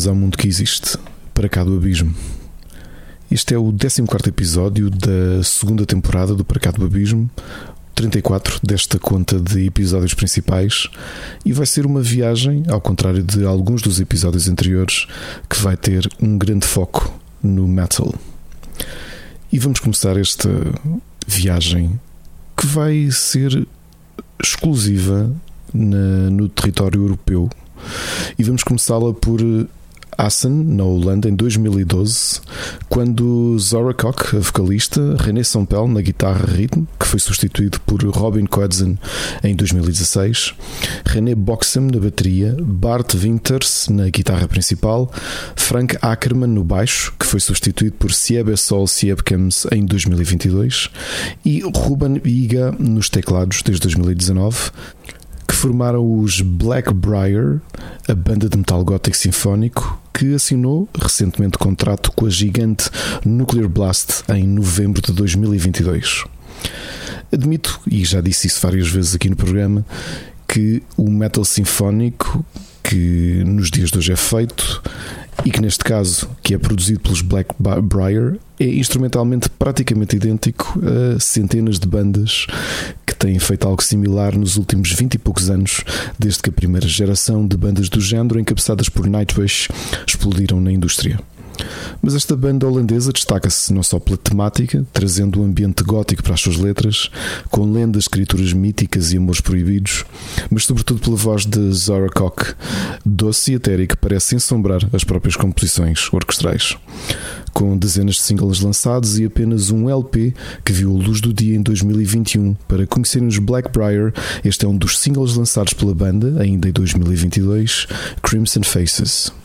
bem-vindos ao mundo que existe, para cá do abismo. Este é o 14 episódio da segunda temporada do Para cá do Abismo, 34 desta conta de episódios principais, e vai ser uma viagem, ao contrário de alguns dos episódios anteriores, que vai ter um grande foco no metal. E vamos começar esta viagem que vai ser exclusiva na, no território europeu e vamos começá-la por Assen, na Holanda, em 2012, quando Zora Koch, a vocalista, René Sompel na guitarra ritmo, que foi substituído por Robin Koedzen em 2016, René Boxem na bateria, Bart Winters na guitarra principal, Frank Ackermann no baixo, que foi substituído por Siebe Sol Siebkems em 2022, e Ruben Iga nos teclados desde 2019 formaram os Blackbriar, a banda de metal gótico sinfónico, que assinou recentemente contrato com a gigante Nuclear Blast em novembro de 2022. Admito, e já disse isso várias vezes aqui no programa, que o metal sinfónico que nos dias de hoje é feito e que neste caso, que é produzido pelos Blackbriar, é instrumentalmente praticamente idêntico a centenas de bandas que têm feito algo similar nos últimos 20 e poucos anos, desde que a primeira geração de bandas do género, encabeçadas por Nightwish, explodiram na indústria. Mas esta banda holandesa destaca-se não só pela temática, trazendo um ambiente gótico para as suas letras, com lendas, escrituras míticas e amores proibidos, mas sobretudo pela voz de Zora Koch, doce e etérea que parece ensombrar as próprias composições orquestrais. Com dezenas de singles lançados e apenas um LP que viu a luz do dia em 2021. Para conhecerem os Blackbriar, este é um dos singles lançados pela banda, ainda em 2022, Crimson Faces.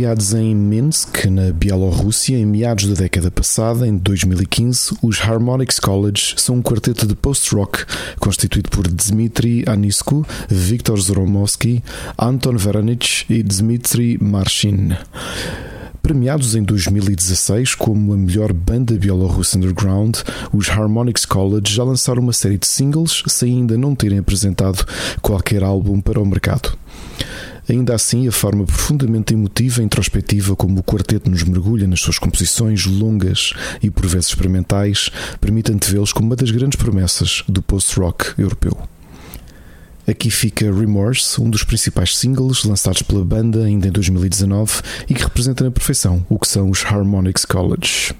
Criados em Minsk, na Bielorrússia, em meados da década passada, em 2015, os Harmonix College são um quarteto de post-rock constituído por Dmitry Anisku, Viktor Zoromovsky, Anton Veranich e Dmitry Marshin. Premiados em 2016 como a melhor banda bielorrussa underground, os Harmonix College já lançaram uma série de singles sem ainda não terem apresentado qualquer álbum para o mercado. Ainda assim, a forma profundamente emotiva e introspectiva como o quarteto nos mergulha nas suas composições longas e por vezes experimentais permite antevê-los como uma das grandes promessas do post-rock europeu. Aqui fica Remorse, um dos principais singles lançados pela banda ainda em 2019 e que representa na perfeição o que são os Harmonix College.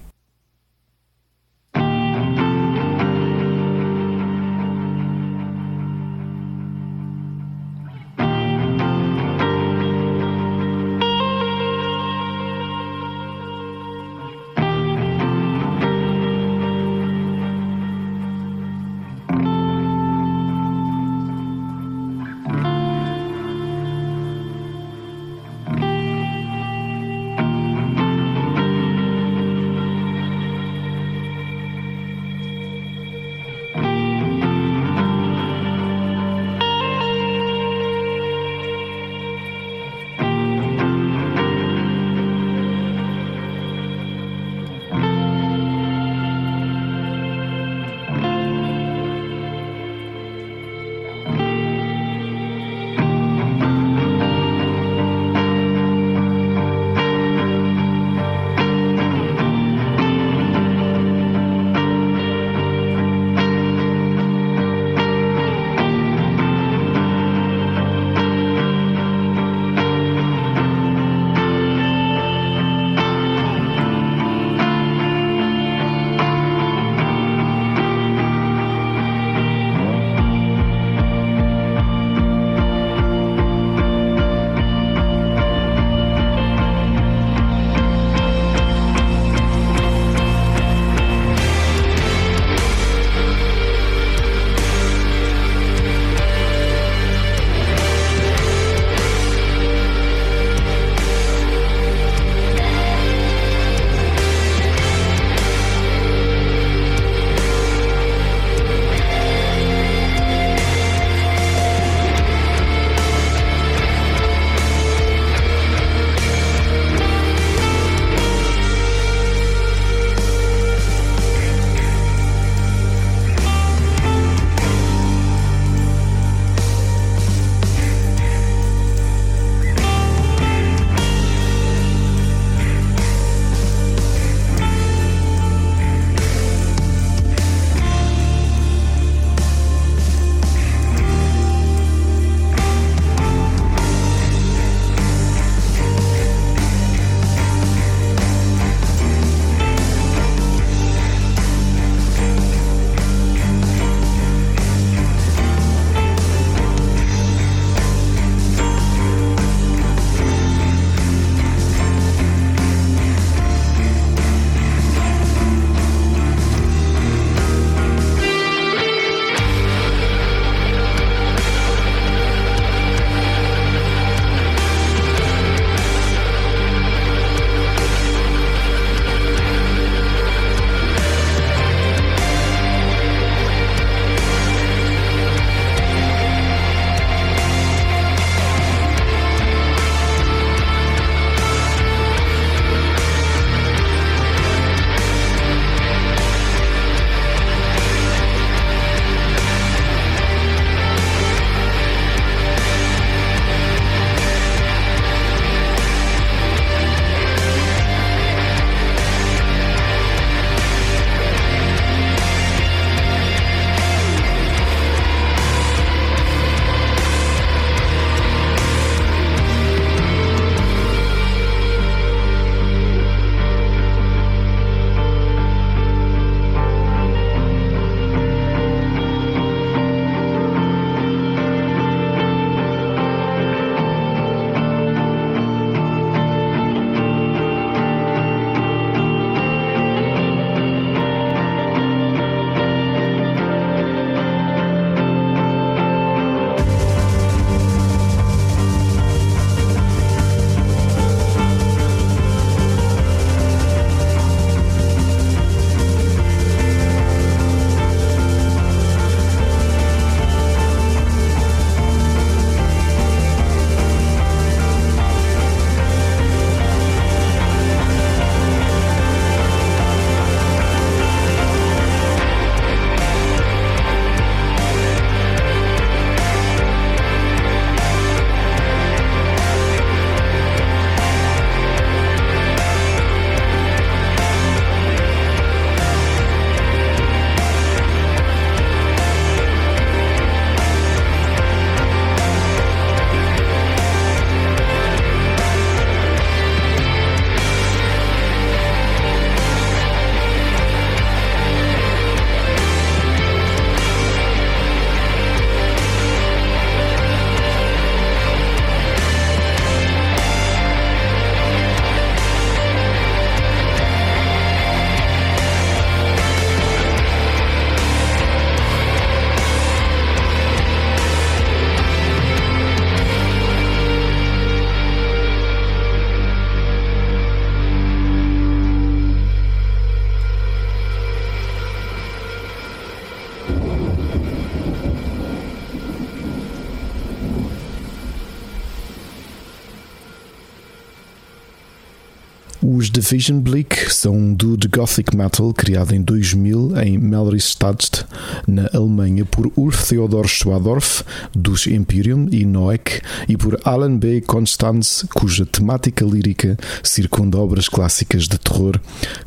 Os Division Bleak são um duo de gothic metal criado em 2000 em Melristadt, na Alemanha, por Ur Theodor Schwadorf, dos Imperium e Noek, e por Alan B. Constance, cuja temática lírica circunda obras clássicas de terror,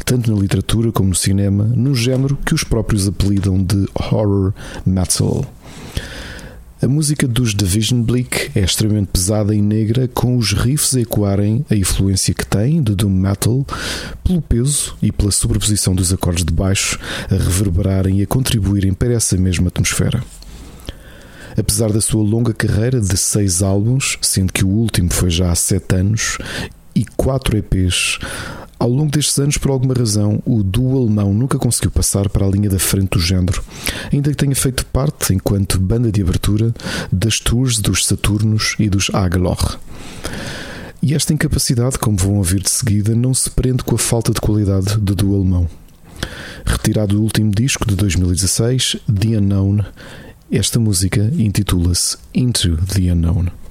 tanto na literatura como no cinema, num género que os próprios apelidam de horror metal. A música dos Division Bleak é extremamente pesada e negra, com os riffs a ecoarem a influência que tem de doom metal, pelo peso e pela sobreposição dos acordes de baixo a reverberarem e a contribuírem para essa mesma atmosfera. Apesar da sua longa carreira de seis álbuns, sendo que o último foi já há sete anos, e quatro EPs, ao longo destes anos, por alguma razão, o duo alemão nunca conseguiu passar para a linha da frente do género, ainda que tenha feito parte, enquanto banda de abertura, das tours dos Saturnos e dos Agelor. E esta incapacidade, como vão ouvir de seguida, não se prende com a falta de qualidade do duo alemão. Retirado do último disco de 2016, The Unknown, esta música intitula-se Into the Unknown.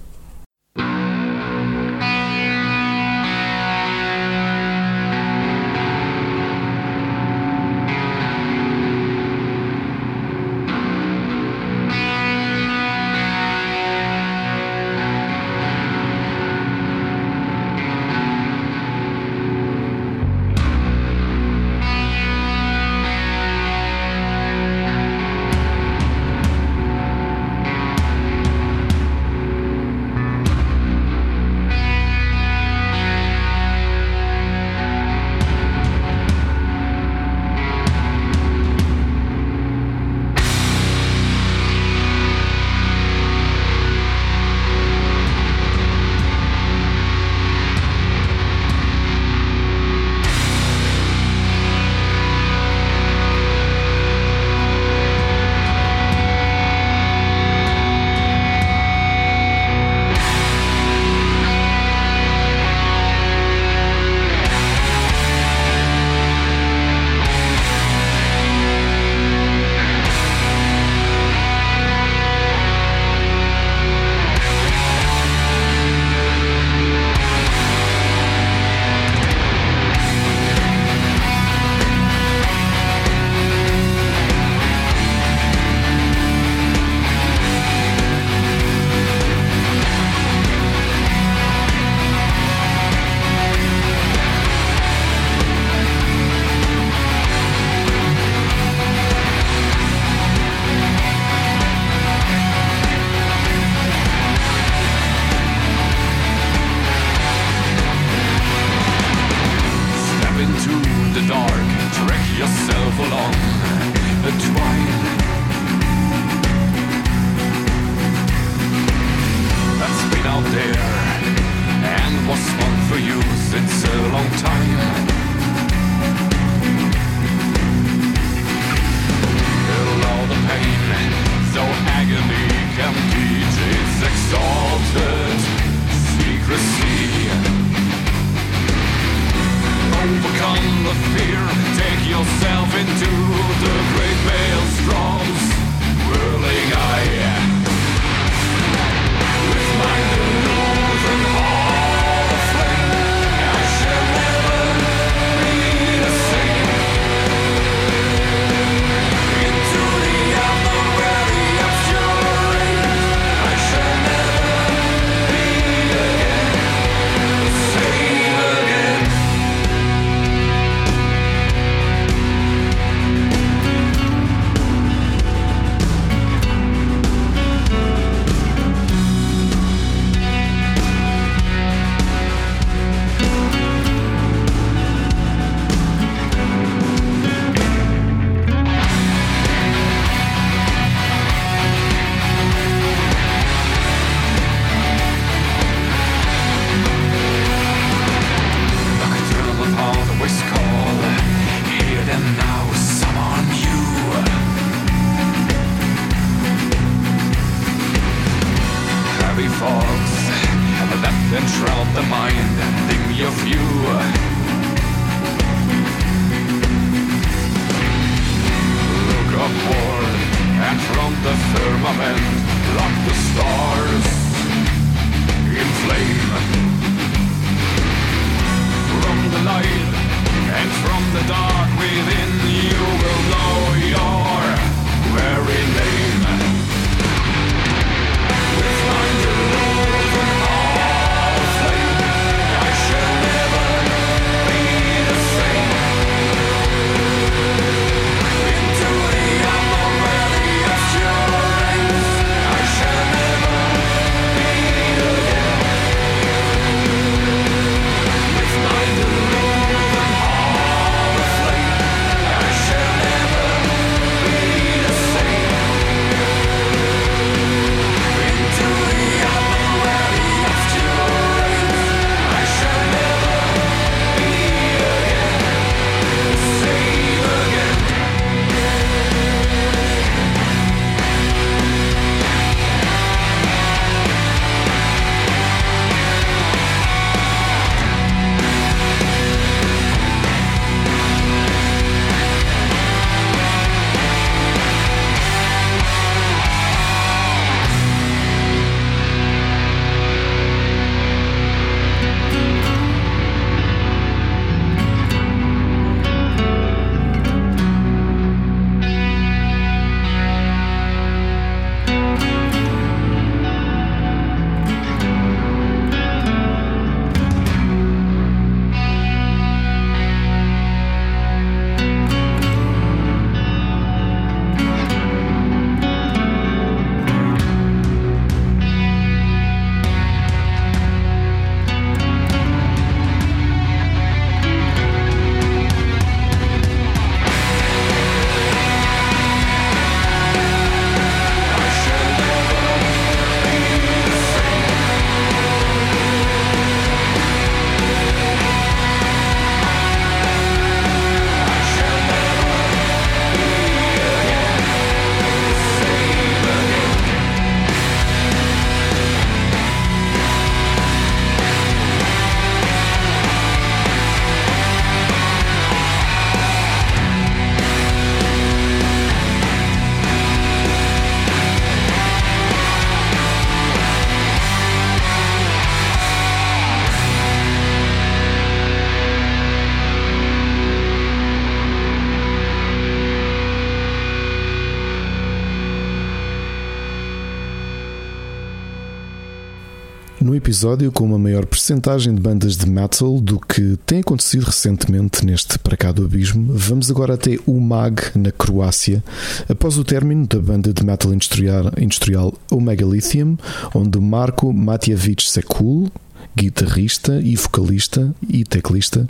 Episódio com uma maior percentagem de bandas de metal do que tem acontecido recentemente neste Para Cá do Abismo, vamos agora até o MAG, na Croácia, após o término da banda de metal industrial, industrial Omega Lithium, onde Marco Matjevich Sekul, guitarrista e vocalista e teclista,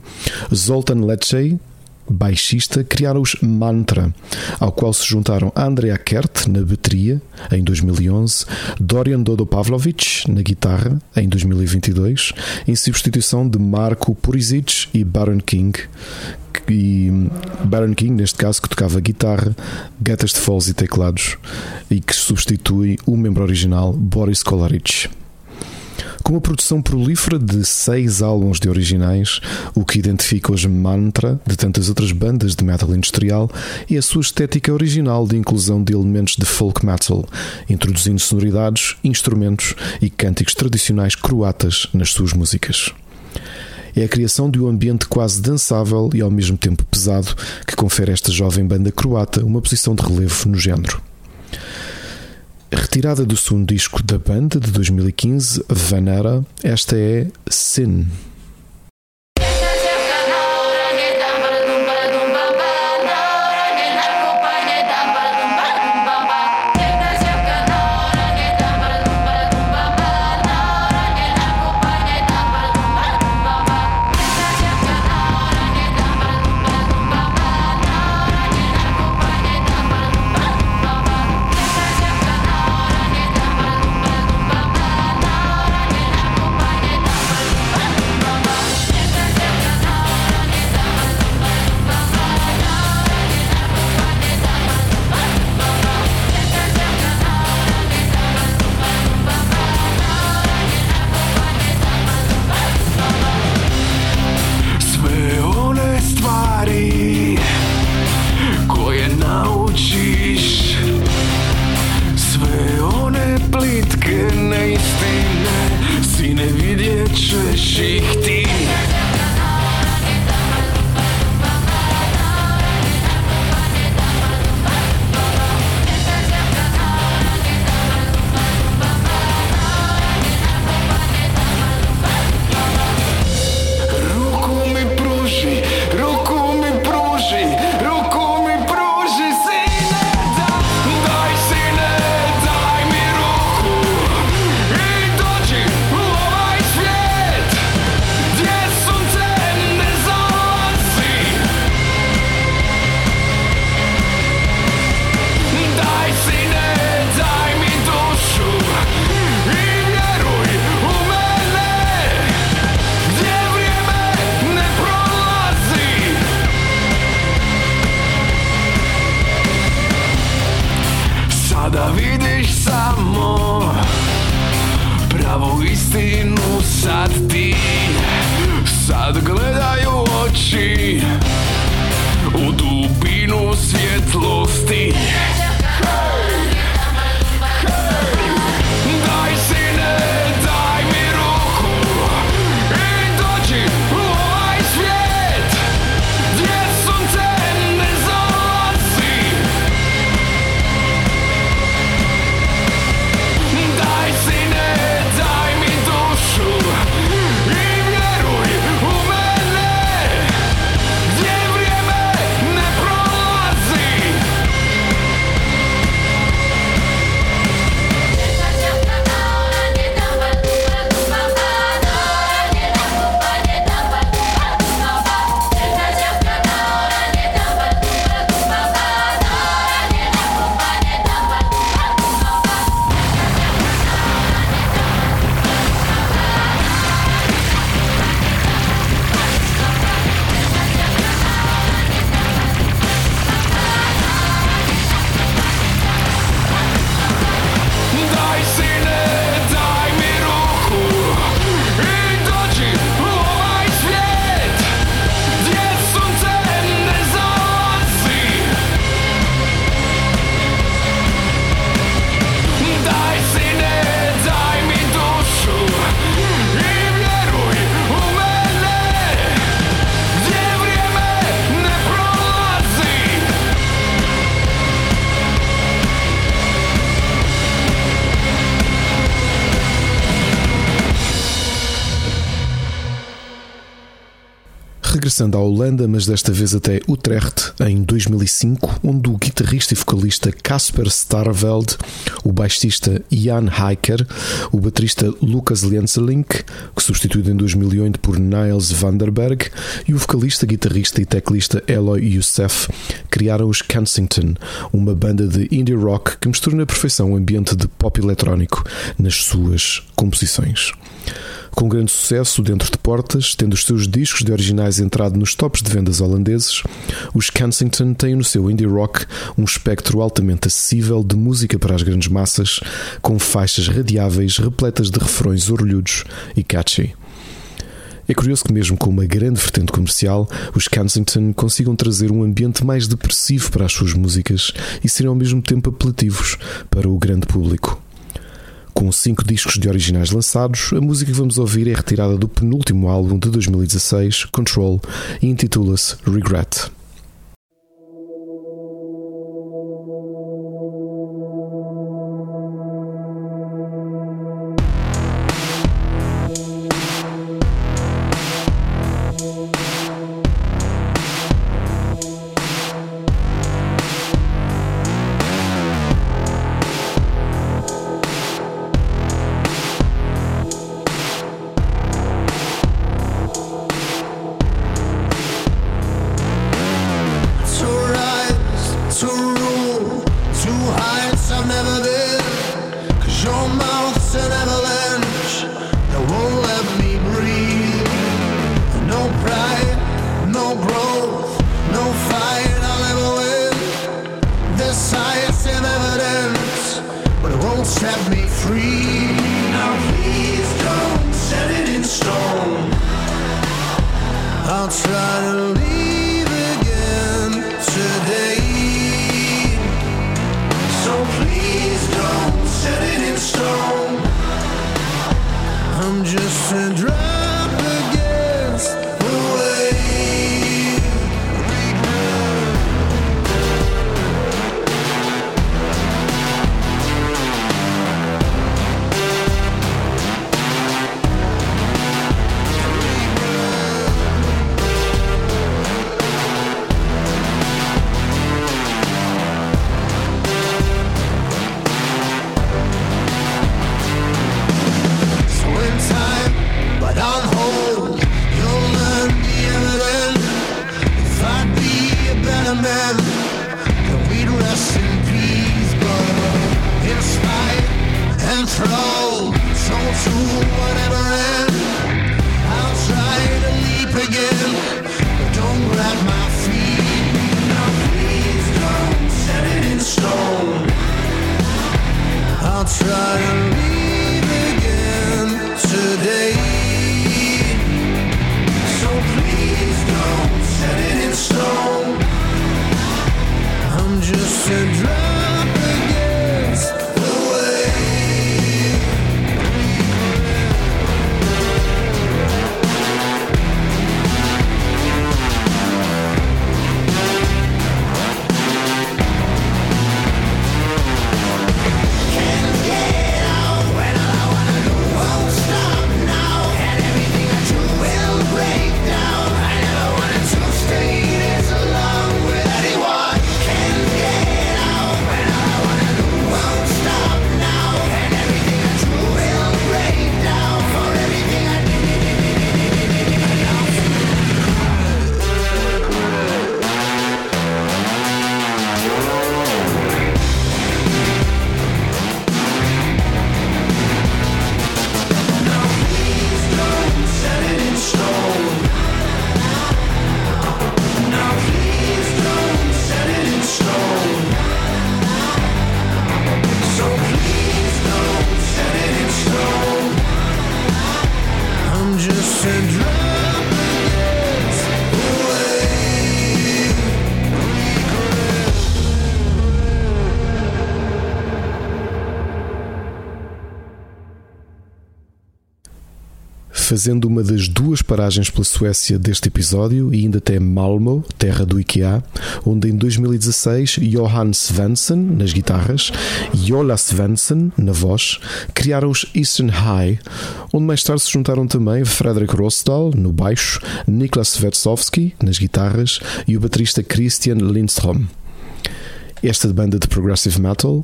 Zoltan Lecce, baixista, criaram os Mantra, ao qual se juntaram Andrea Kert na bateria em 2011, Dorian Dodo Pavlovich na guitarra em 2022, em substituição de Marco Purisic e Baron King. E Baron King, neste caso, que tocava guitarra, gatas de foles e teclados, e que substitui o membro original Boris Kolaric. Com uma produção prolífera de seis álbuns de originais, o que identifica os Mantra de tantas outras bandas de metal industrial é a sua estética original de inclusão de elementos de folk metal, introduzindo sonoridades, instrumentos e cânticos tradicionais croatas nas suas músicas. É a criação de um ambiente quase dançável e ao mesmo tempo pesado que confere a esta jovem banda croata uma posição de relevo no género. Retirada do segundo disco da banda de 2015, Vanera, esta é Sin. da vidiš samo pravu istinu sad ti Sad gledaju oči u dubinu svjetlosti. Regressando à Holanda, mas desta vez até Utrecht, em 2005, onde o guitarrista e vocalista Casper Starveld, o baixista Jan Heiker, o baterista Lucas Lenselink, que substituído em 2008 por Niels Vanderberg, e o vocalista, guitarrista e teclista Eloy Youssef criaram os Kensington, uma banda de indie rock que mistura na perfeição o ambiente de pop eletrónico nas suas composições. Com grande sucesso dentro de portas, tendo os seus discos de originais entrado nos tops de vendas holandeses, os Kensington têm no seu indie rock um espectro altamente acessível de música para as grandes massas, com faixas radiáveis repletas de refrões orlhudos e catchy. É curioso que, mesmo com uma grande vertente comercial, os Kensington consigam trazer um ambiente mais depressivo para as suas músicas e serem ao mesmo tempo apelativos para o grande público. Com cinco discos de originais lançados, a música que vamos ouvir é retirada do penúltimo álbum de 2016, Control, e intitula-se Regret. Fazendo uma das duas paragens pela Suécia deste episódio e ainda até Malmo, terra do IKEA, onde em 2016 Johan Svensson nas guitarras e Ola Svensson na voz criaram os Eastern High, onde mais tarde se juntaram também Fredrik Rosdahl no baixo, Niklas Svetsovski nas guitarras e o baterista Christian Lindström. Esta banda de progressive metal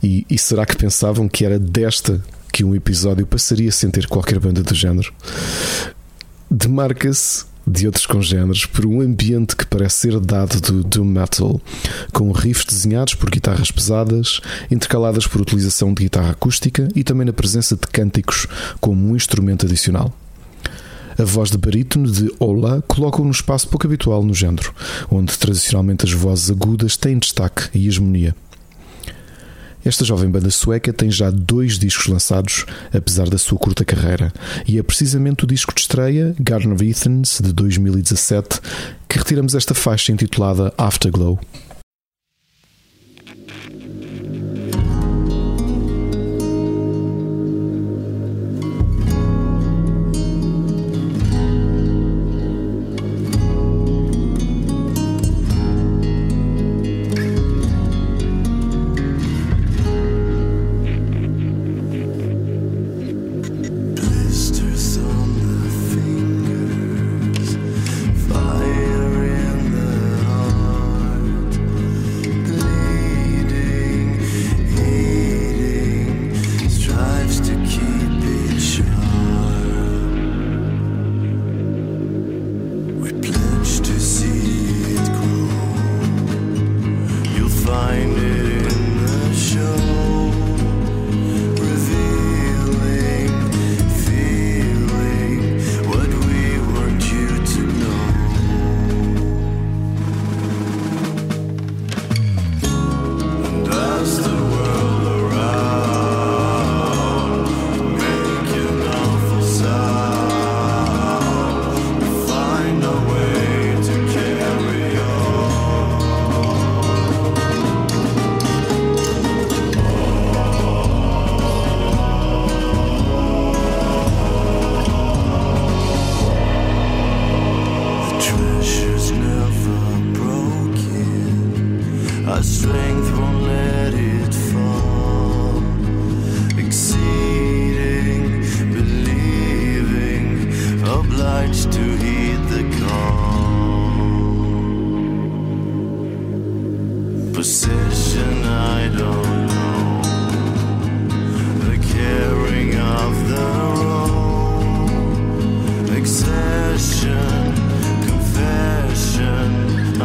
e, e, será que pensavam que era desta que um episódio passaria sem ter qualquer banda do género. Demarca-se de outros congêneres por um ambiente que parece ser dado do doom metal, com riffs desenhados por guitarras pesadas, intercaladas por utilização de guitarra acústica e também na presença de cânticos como um instrumento adicional. A voz de barítono de Ola coloca-o num espaço pouco habitual no género, onde tradicionalmente as vozes agudas têm destaque e hegemonia. Esta jovem banda sueca tem já dois discos lançados, apesar da sua curta carreira, e é precisamente o disco de estreia, Garden of Ethans, de 2017, que retiramos esta faixa intitulada Afterglow.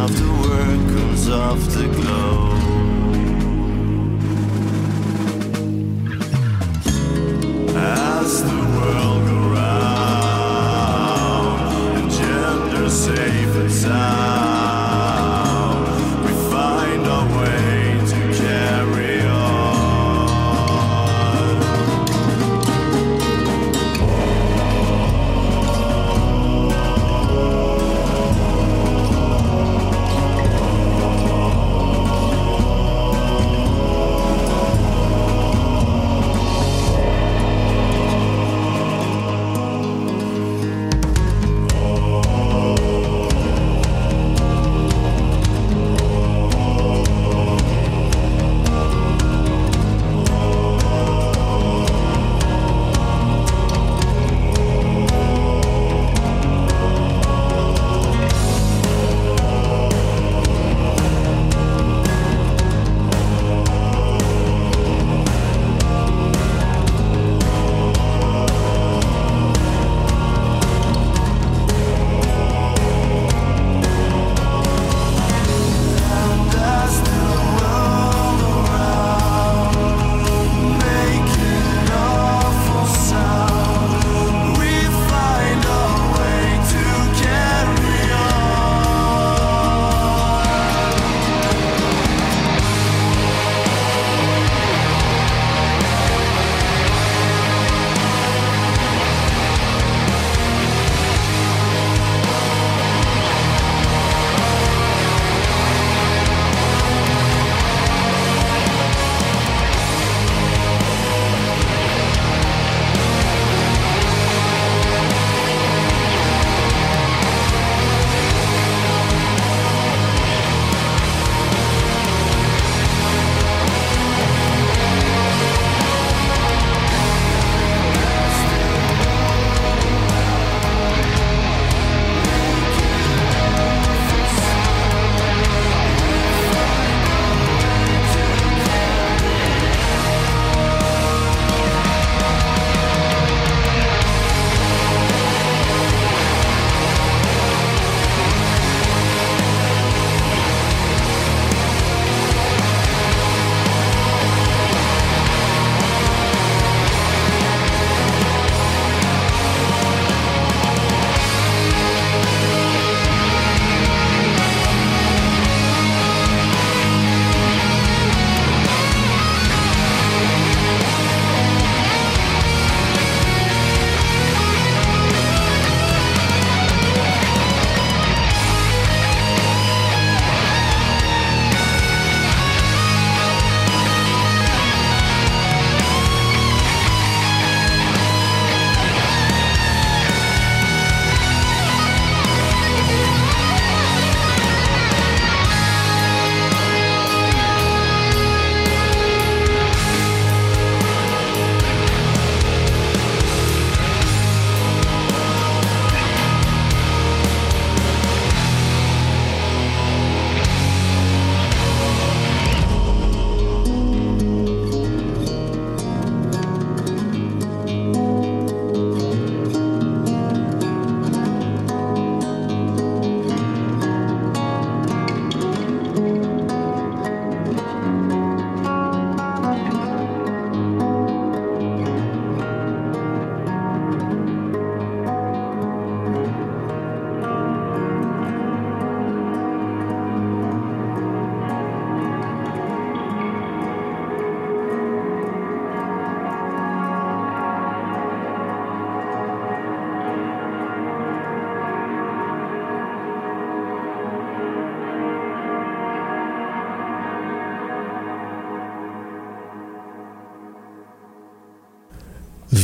after work comes off the glow.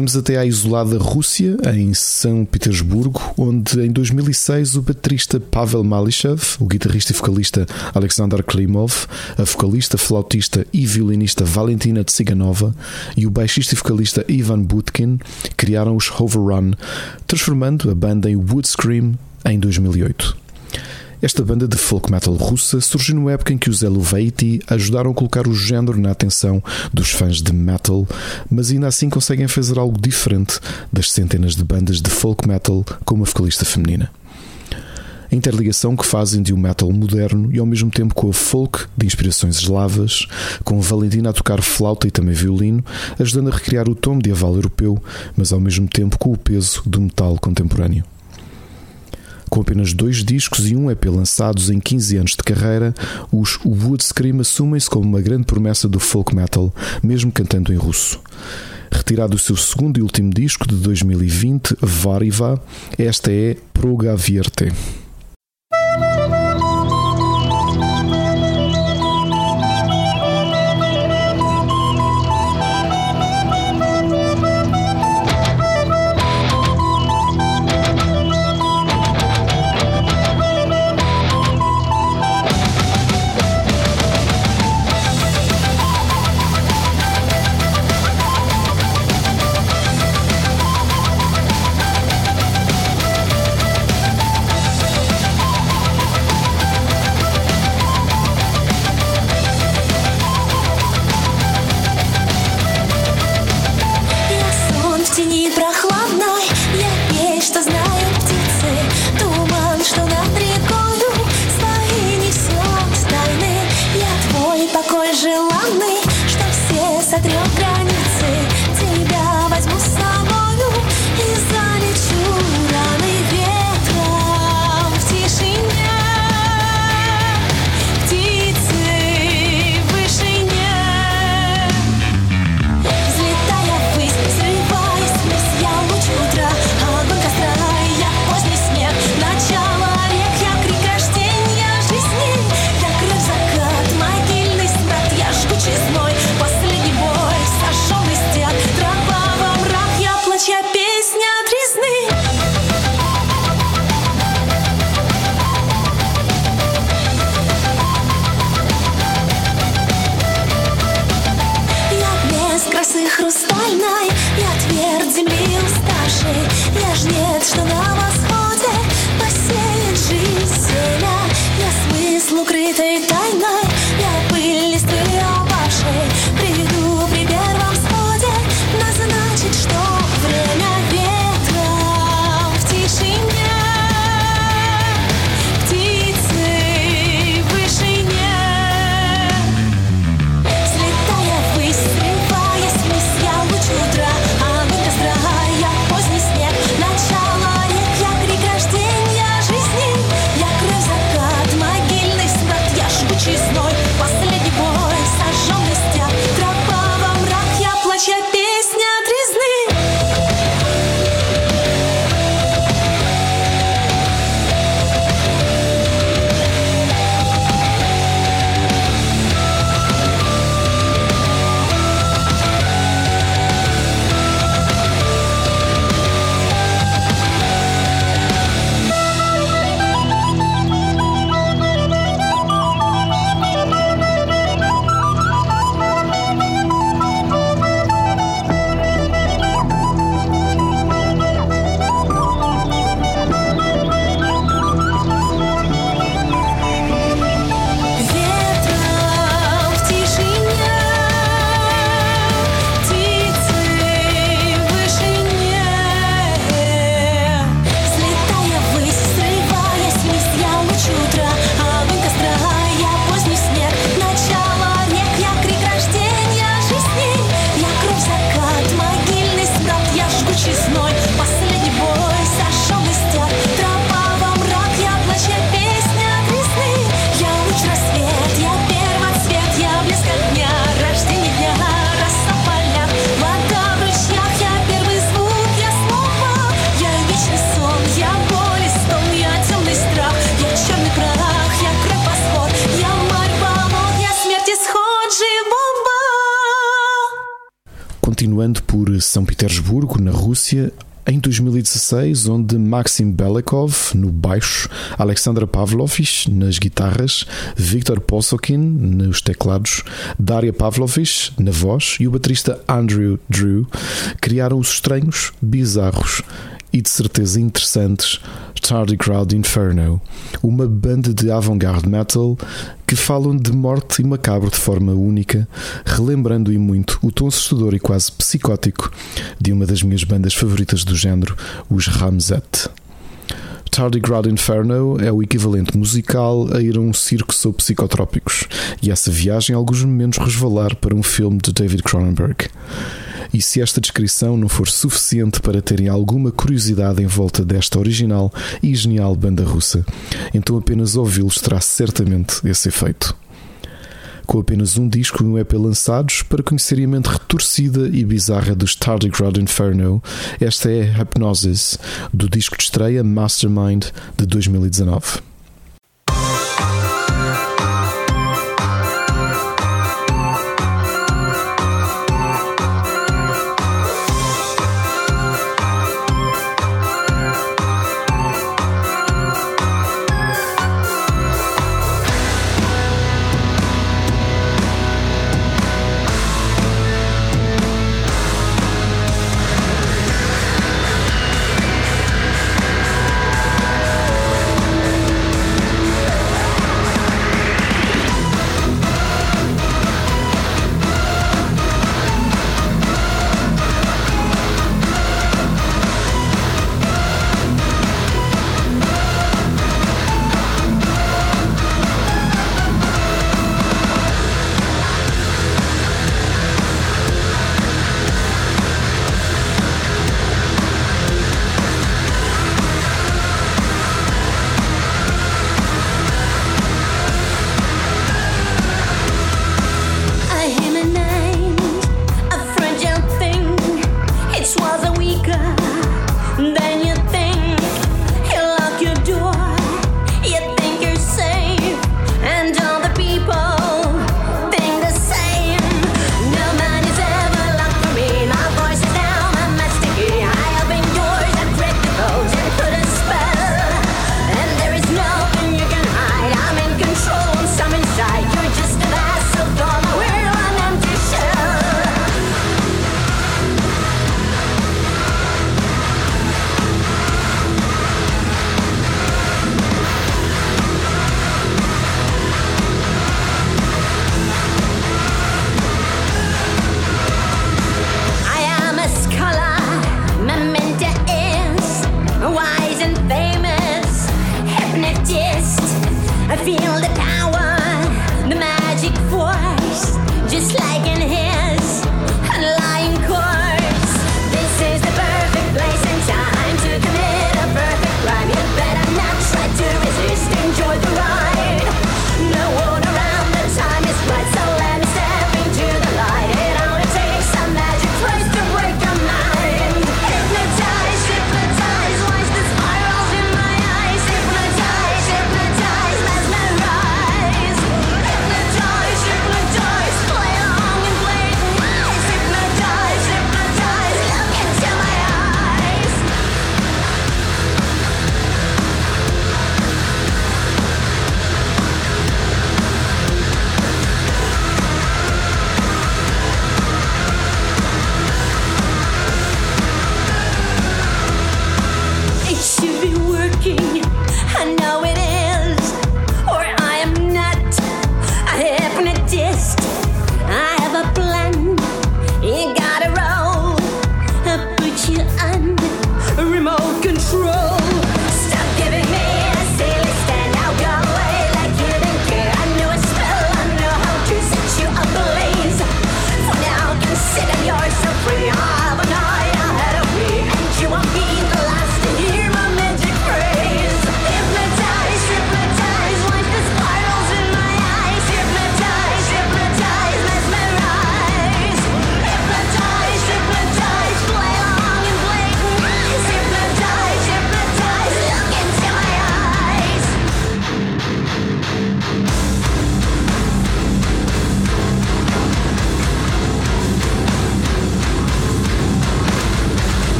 Vamos até à isolada Rússia, em São Petersburgo, onde em 2006 o baterista Pavel Malishev, o guitarrista e vocalista Alexander Klimov, a vocalista, flautista e violinista Valentina Tsiganova e o baixista e vocalista Ivan Butkin criaram os Overrun, transformando a banda em Woodscream em 2008. Esta banda de folk metal russa surgiu numa época em que os Elevaty ajudaram a colocar o género na atenção dos fãs de metal, mas ainda assim conseguem fazer algo diferente das centenas de bandas de folk metal com uma vocalista feminina. A interligação que fazem de um metal moderno e ao mesmo tempo com a folk de inspirações eslavas, com Valentina a tocar flauta e também violino, ajudando a recriar o tom medieval europeu, mas ao mesmo tempo com o peso do metal contemporâneo. Com apenas dois discos e um EP lançados em 15 anos de carreira, os Woodscream assumem-se como uma grande promessa do folk metal, mesmo cantando em russo. Retirado o seu segundo e último disco de 2020, Variva, esta é Proga 2016, onde Maxim Belekov no baixo, Alexandra Pavlovich nas guitarras, Viktor Posokin nos teclados, Daria Pavlovich na voz e o baterista Andrew Drew criaram os estranhos, bizarros e de certeza interessantes Tardigrade Inferno, uma banda de avant-garde metal que falam de morte e macabro de forma única, relembrando e muito o tom assustador e quase psicótico de uma das minhas bandas favoritas do género, os Ramset. Tardigrade Inferno é o equivalente musical a ir a um circo sob psicotrópicos, e essa viagem alguns momentos resvalar para um filme de David Cronenberg. E se esta descrição não for suficiente para terem alguma curiosidade em volta desta original e genial banda russa, então apenas ouvi-los terá certamente esse efeito. Com apenas um disco e um EP lançados, para conhecerem a mente retorcida e bizarra dos Tardigrade Inferno, esta é Hypnosis, do disco de estreia Mastermind de 2019.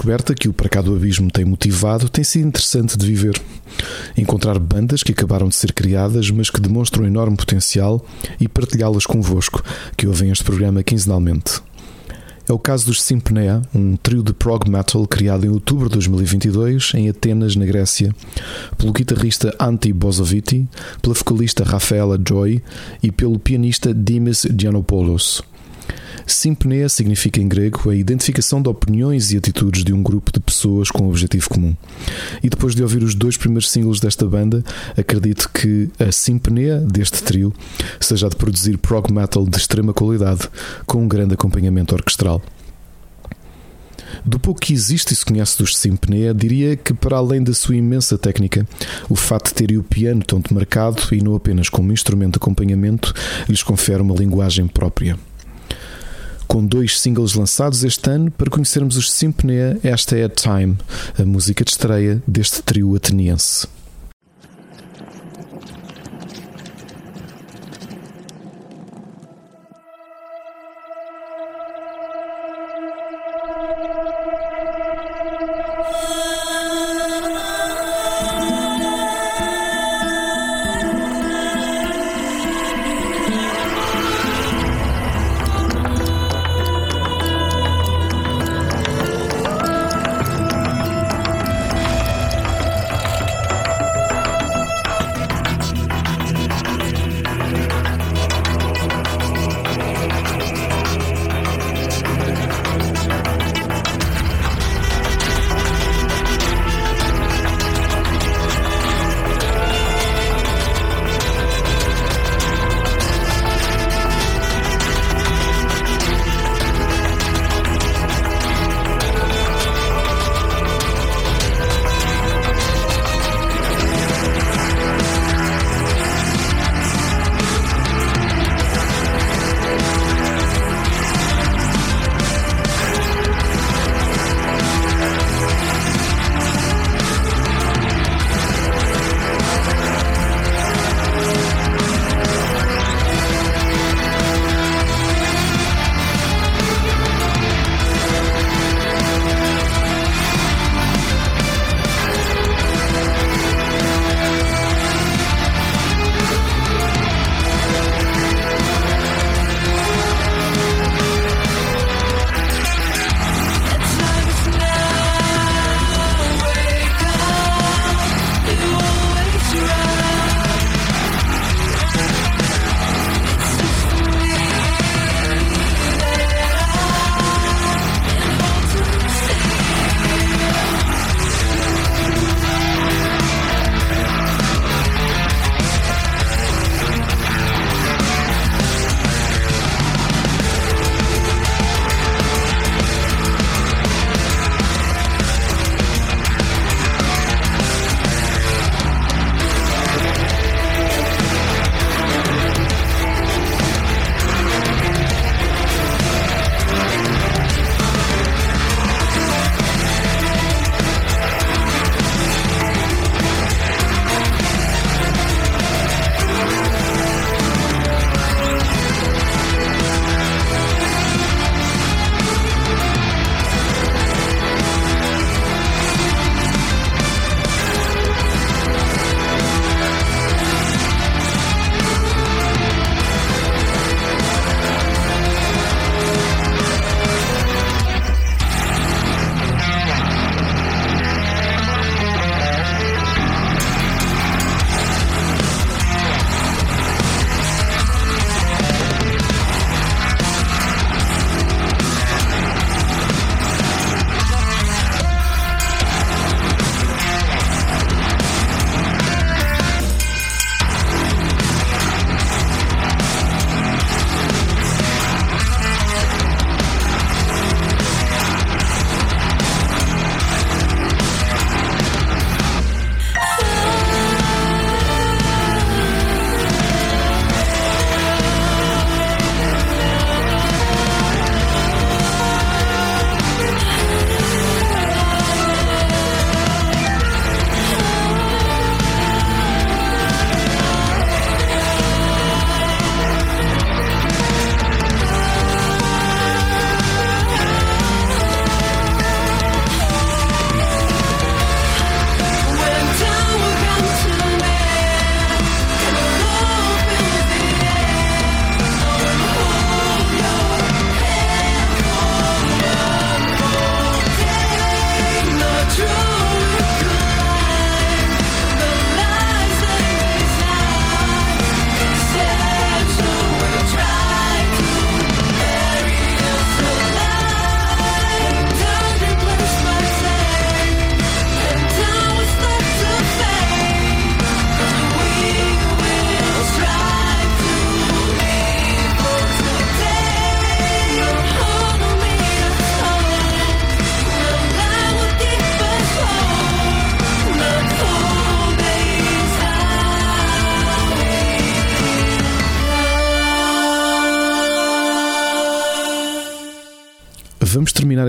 Descoberta que o Para do Abismo tem motivado, tem sido interessante de viver. Encontrar bandas que acabaram de ser criadas, mas que demonstram enorme potencial e partilhá-las convosco, que ouvem este programa quinzenalmente. É o caso dos Sympnea, um trio de prog metal criado em outubro de 2022 em Atenas, na Grécia, pelo guitarrista Antti Bozoviti, pela vocalista Rafaela Joy e pelo pianista Dimas Giannopoulos. Simpneia significa em grego a identificação de opiniões e atitudes de um grupo de pessoas com um objetivo comum. E depois de ouvir os dois primeiros singles desta banda, acredito que a simpneia deste trio seja de produzir prog metal de extrema qualidade, com um grande acompanhamento orquestral. Do pouco que existe e se conhece dos Simpnea, diria que, para além da sua imensa técnica, o fato de terem o piano tão demarcado e não apenas como instrumento de acompanhamento lhes confere uma linguagem própria com dois singles lançados este ano. Para conhecermos os Sympnea, esta é a Time, a música de estreia deste trio ateniense.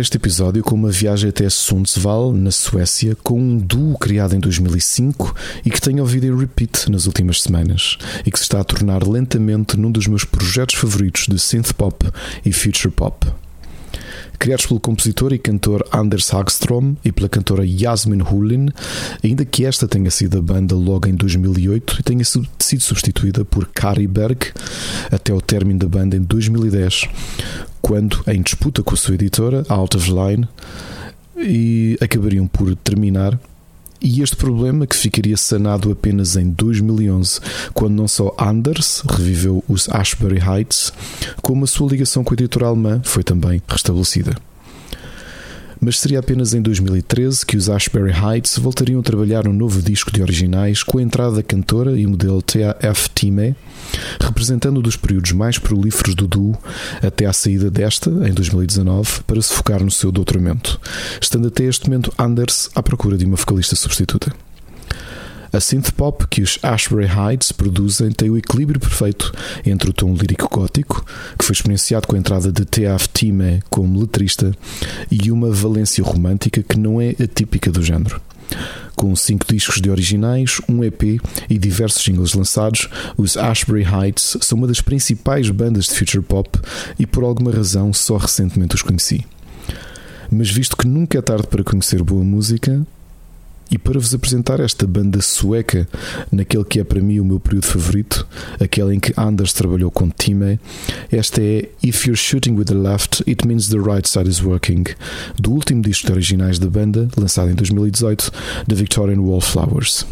Este episódio com uma viagem até Sundsvall, na Suécia, com um duo criado em 2005 e que tenho ouvido em repeat nas últimas semanas e que se está a tornar lentamente num dos meus projetos favoritos de synth pop e future pop criados pelo compositor e cantor Anders Hagström e pela cantora Yasmin Hulin, ainda que esta tenha sido a banda logo em 2008 e tenha sido substituída por Kari Berg até o término da banda em 2010, quando, em disputa com a sua editora, Out of Line, e acabariam por terminar e este problema que ficaria sanado apenas em 2011, quando não só Anders reviveu os Ashbury Heights, como a sua ligação com a editora alemã foi também restabelecida. Mas seria apenas em 2013 que os Ashbury Heights voltariam a trabalhar um novo disco de originais com a entrada da cantora e modelo T.A.F. Time, representando um dos períodos mais prolíferos do duo até à saída desta, em 2019, para se focar no seu doutoramento, estando até este momento Anders à procura de uma vocalista substituta. A synth pop que os Ashbury Heights produzem tem o equilíbrio perfeito entre o tom lírico gótico, que foi experienciado com a entrada de Teaf Time como letrista, e uma valência romântica que não é atípica do género. Com cinco discos de originais, um EP e diversos singles lançados, os Ashbury Heights são uma das principais bandas de future pop e por alguma razão só recentemente os conheci. Mas visto que nunca é tarde para conhecer boa música, e para vos apresentar esta banda sueca, naquele que é para mim o meu período favorito, aquele em que Anders trabalhou com Time, esta é If You're Shooting with the Left, It Means the Right Side is Working, do último disco de originais da banda, lançado em 2018, The Victorian Wallflowers.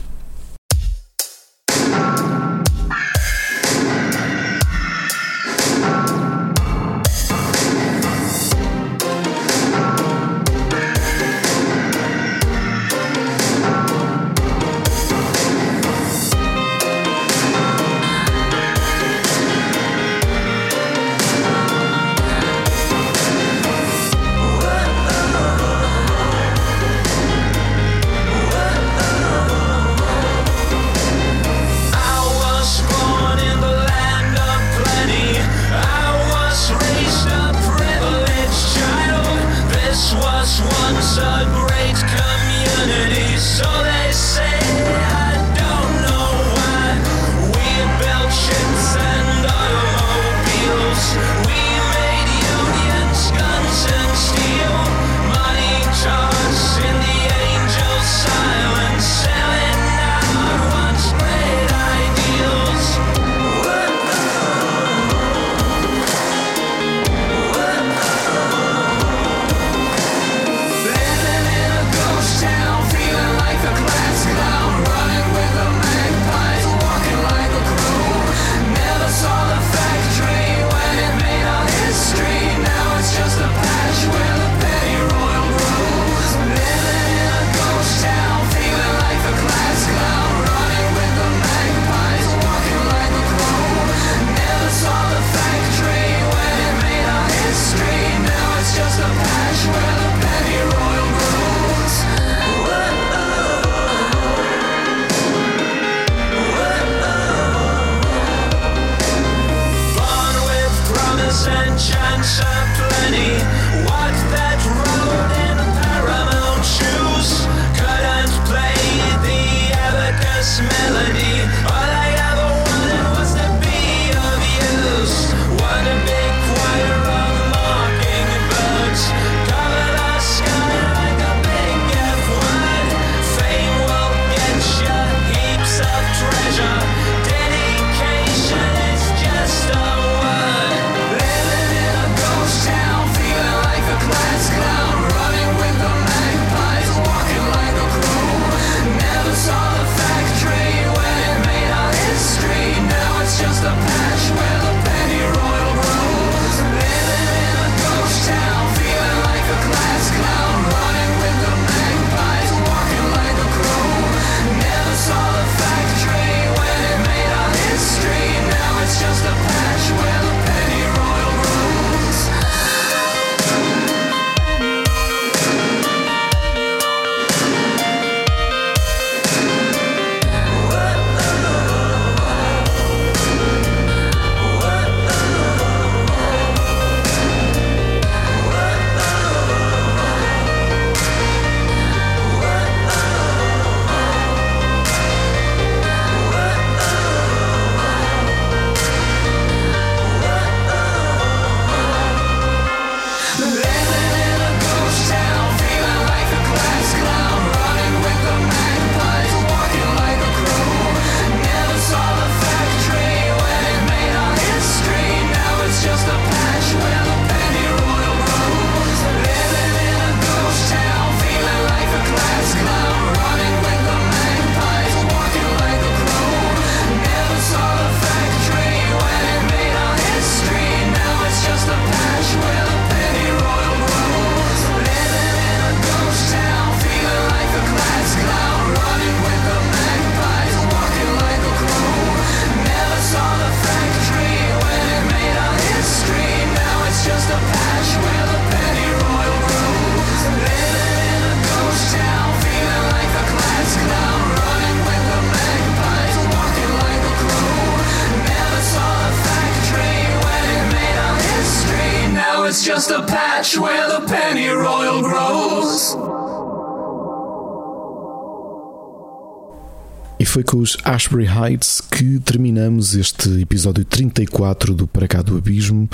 Foi com os Ashbury Heights que terminamos este episódio 34 do Para Cá do Abismo,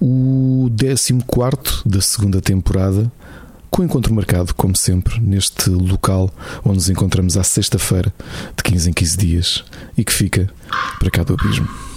o 14 da segunda temporada, com encontro marcado, como sempre, neste local onde nos encontramos à sexta-feira, de 15 em 15 dias, e que fica para cá do Abismo.